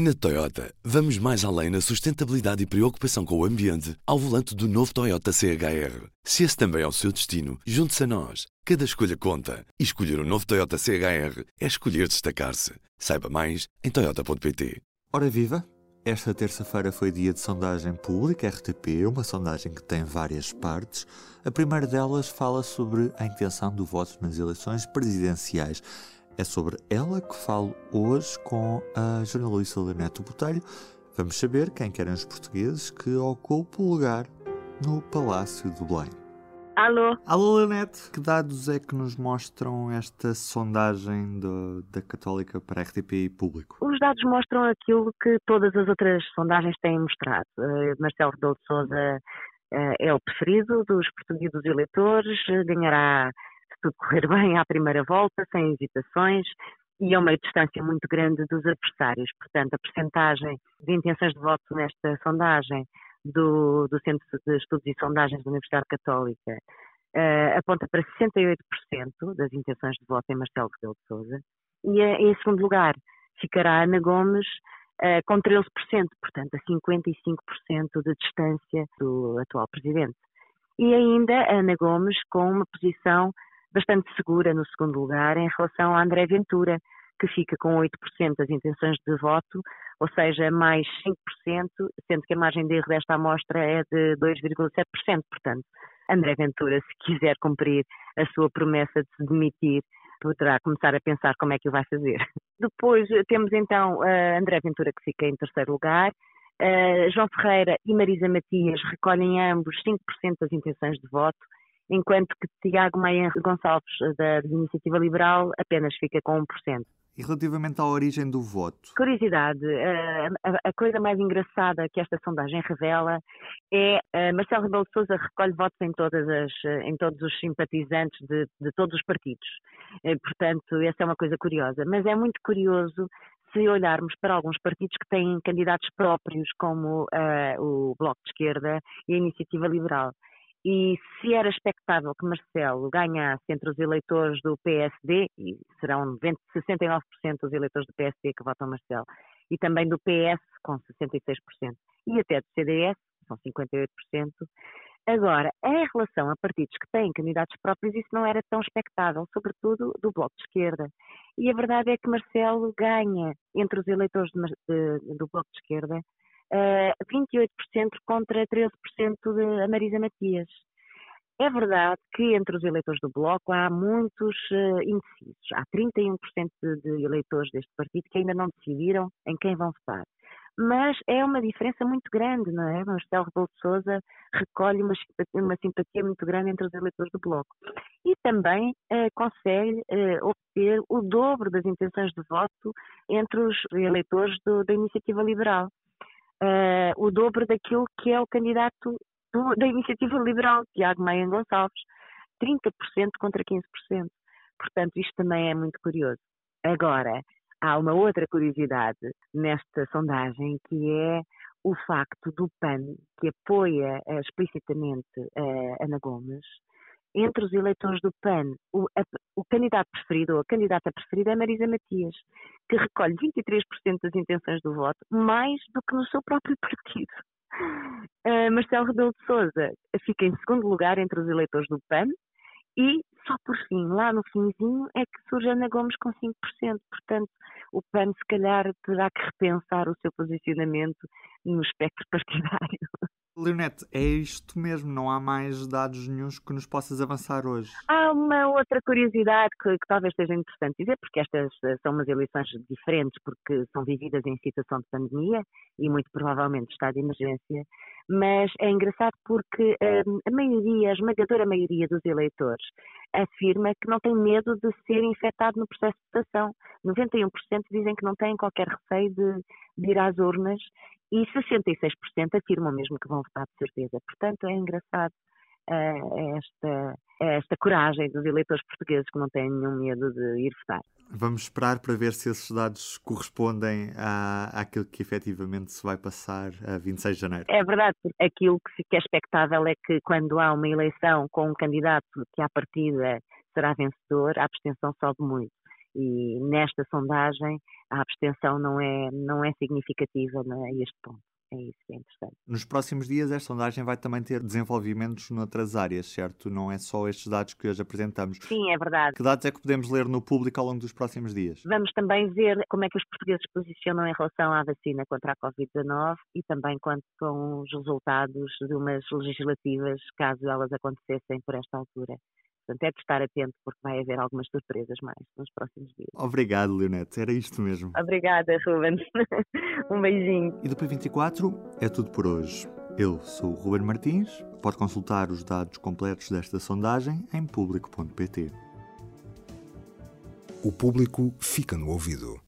Na Toyota, vamos mais além na sustentabilidade e preocupação com o ambiente ao volante do novo Toyota CHR. Se esse também é o seu destino, junte-se a nós. Cada escolha conta. E escolher o um novo Toyota CHR é escolher destacar-se. Saiba mais em Toyota.pt. Ora viva! Esta terça-feira foi dia de sondagem pública RTP, uma sondagem que tem várias partes. A primeira delas fala sobre a intenção do voto nas eleições presidenciais. É sobre ela que falo hoje com a jornalista Leonete Botelho. Vamos saber quem querem os portugueses que ocupa o lugar no Palácio do Belém. Alô? Alô, Leonete. Que dados é que nos mostram esta sondagem do, da Católica para a RTP Público? Os dados mostram aquilo que todas as outras sondagens têm mostrado. Uh, Marcelo Rebelo de Sousa uh, é o preferido dos portugueses eleitores, uh, ganhará tudo correr bem à primeira volta, sem hesitações, e a uma distância muito grande dos adversários. Portanto, a percentagem de intenções de voto nesta sondagem do, do Centro de Estudos e Sondagens da Universidade Católica uh, aponta para 68% das intenções de voto em Marcelo Rebelo de Sousa. E uh, em segundo lugar ficará Ana Gomes uh, com 13%, portanto a 55% de distância do atual Presidente. E ainda Ana Gomes com uma posição bastante segura no segundo lugar em relação a André Ventura, que fica com 8% das intenções de voto, ou seja, mais 5%, sendo que a margem de erro desta amostra é de 2,7%. Portanto, André Ventura, se quiser cumprir a sua promessa de se demitir, poderá começar a pensar como é que o vai fazer. Depois temos então uh, André Ventura, que fica em terceiro lugar. Uh, João Ferreira e Marisa Matias recolhem ambos 5% das intenções de voto enquanto que Tiago Maia Gonçalves, da, Iniciativa Liberal, apenas fica com 1%. E relativamente à origem do voto? Curiosidade, a, a, coisa mais engraçada que esta sondagem revela é uh, Marcelo Rebelo de Sousa recolhe votos em, todas as, em todos os simpatizantes de, de todos os partidos. Portanto, essa é uma coisa curiosa. Mas é muito curioso se olharmos para alguns partidos que têm candidatos próprios, como uh, o Bloco de Esquerda e a Iniciativa Liberal. E se era expectável que Marcelo ganhasse entre os eleitores do PSD, e serão 20, 69% dos eleitores do PSD que votam Marcelo, e também do PS, com 66%, e até do CDS, são 58%. Agora, em relação a partidos que têm candidatos próprios, isso não era tão expectável, sobretudo do Bloco de Esquerda. E a verdade é que Marcelo ganha entre os eleitores de, de, do Bloco de Esquerda uh, 28% contra 13% de Marisa Matias. É verdade que entre os eleitores do Bloco há muitos uh, indecisos. Há 31% de, eleitores deste partido que ainda não decidiram em quem vão votar mas é uma diferença muito grande, não é? Marcelo Rebelo de Sousa recolhe uma simpatia, uma simpatia, muito grande entre os eleitores do Bloco. E também eh, consegue eh, obter o dobro das intenções de voto entre os eleitores do, da Iniciativa Liberal uh, o dobro daquilo que é o candidato do, da iniciativa liberal, Tiago Maia Gonçalves, 30% contra 15%. Portanto, isto também é muito curioso. Agora, há uma outra curiosidade nesta sondagem que é o facto do PAN, que apoia uh, explicitamente uh, Ana Gomes, entre os eleitores do PAN, o, o candidato preferido ou a candidata preferida é Marisa Matias, que recolhe 23% das intenções do voto, mais do que no seu próprio partido. Uh, Marcelo Rebelo de Sousa fica em segundo lugar entre os eleitores do PAN e só por fim, lá no finzinho, é que surge Ana Gomes com 5%. Portanto, o PAN se calhar terá que repensar o seu posicionamento no espectro partidário. Leonete, é isto mesmo, não há mais dados nenhums que nos possas avançar hoje. Há uma outra curiosidade que, que, talvez seja interessante dizer, porque estas eh, são umas eleições diferentes, porque são vividas em situação de pandemia e muito provavelmente estado de emergência, mas é engraçado porque um, a maioria, a esmagadora maioria dos eleitores afirma que não tem medo de ser infectado no processo de votação. 91% dizem que não têm qualquer receio de, de ir às urnas e 66% afirmam mesmo que vão votar de certeza. Portanto, é engraçado uh, esta, esta coragem dos eleitores portugueses que não têm nenhum medo de ir votar. Vamos esperar para ver se esses dados correspondem à, àquilo que efetivamente se vai passar a 26 de janeiro. É verdade, aquilo que é expectável é que quando há uma eleição com um candidato que à partida será vencedor, a abstenção sobe muito E nesta sondagem a abstenção não é, não é significativa a este ponto. É isso que é interessante. Nos próximos dias, esta sondagem vai também ter desenvolvimentos noutras áreas, certo? Não é só estes dados que hoje apresentamos. Sim, é verdade. Que dados é que podemos ler no público ao longo dos próximos dias? Vamos também ver como é que os portugueses se posicionam em relação à vacina contra a Covid-19 e também quanto com os resultados de umas legislativas, caso elas acontecessem por esta altura. Portanto, é de estar atento porque vai haver algumas surpresas mais nos próximos dias. Obrigado, Leonete. Era isto mesmo. Obrigada, Ruben. um beijinho. E do P24 é tudo por hoje. Eu sou o Ruben Martins. Pode consultar os dados completos desta sondagem em público.pt. O público fica no ouvido.